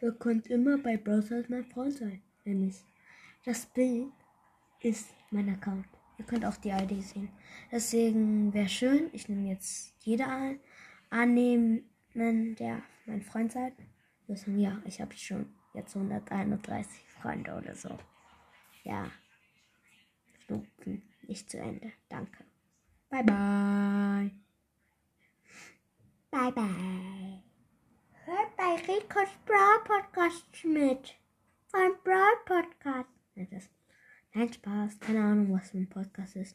Ihr könnt immer bei Browser mein Freund sein, nämlich das Bild ist mein Account. Ihr könnt auch die ID sehen. Deswegen wäre schön, ich nehme jetzt jeder an, annehmen, der mein Freund seid. Wissen ja, ich habe schon jetzt 131 Freunde oder so. Ja. Nicht zu Ende. Danke. Bye bye. Bye bye. Bei Ricos Brawl Podcast mit. Von Brawl Podcast. Nein, Spaß. Keine Ahnung, was für ein Podcast ist.